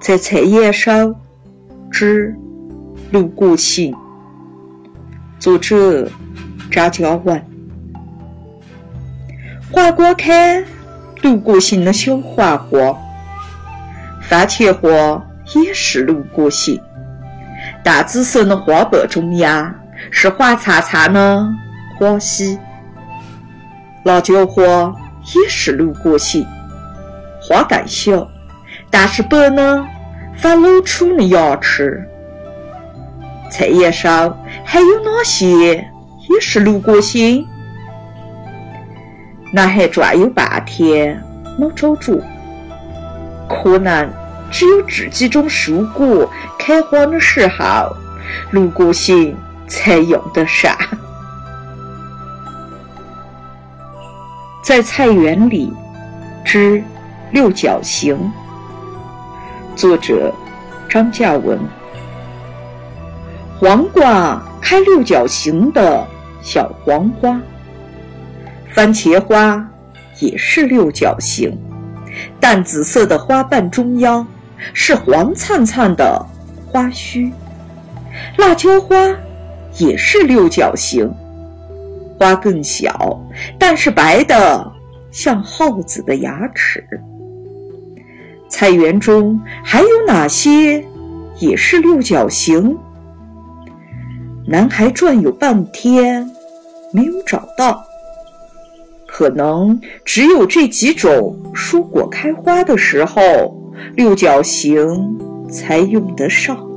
在菜叶上之路过行，作者张嘉文。划过看路过行的小花花，番茄花也是路过行。大紫色的花瓣中央是黄灿灿的花溪。辣椒花也是六角形，花盖小。但是白呢，反露出了牙齿。菜叶上还有哪些也是路过行？男孩转悠半天没找着，可能只有这几种蔬果开花的时候，路过行才用得上。在菜园里，之六角形。作者张嘉文。黄瓜开六角形的小黄花，番茄花也是六角形，淡紫色的花瓣中央是黄灿灿的花须。辣椒花也是六角形，花更小，但是白的像耗子的牙齿。菜园中还有哪些也是六角形？男孩转悠半天没有找到，可能只有这几种蔬果开花的时候，六角形才用得上。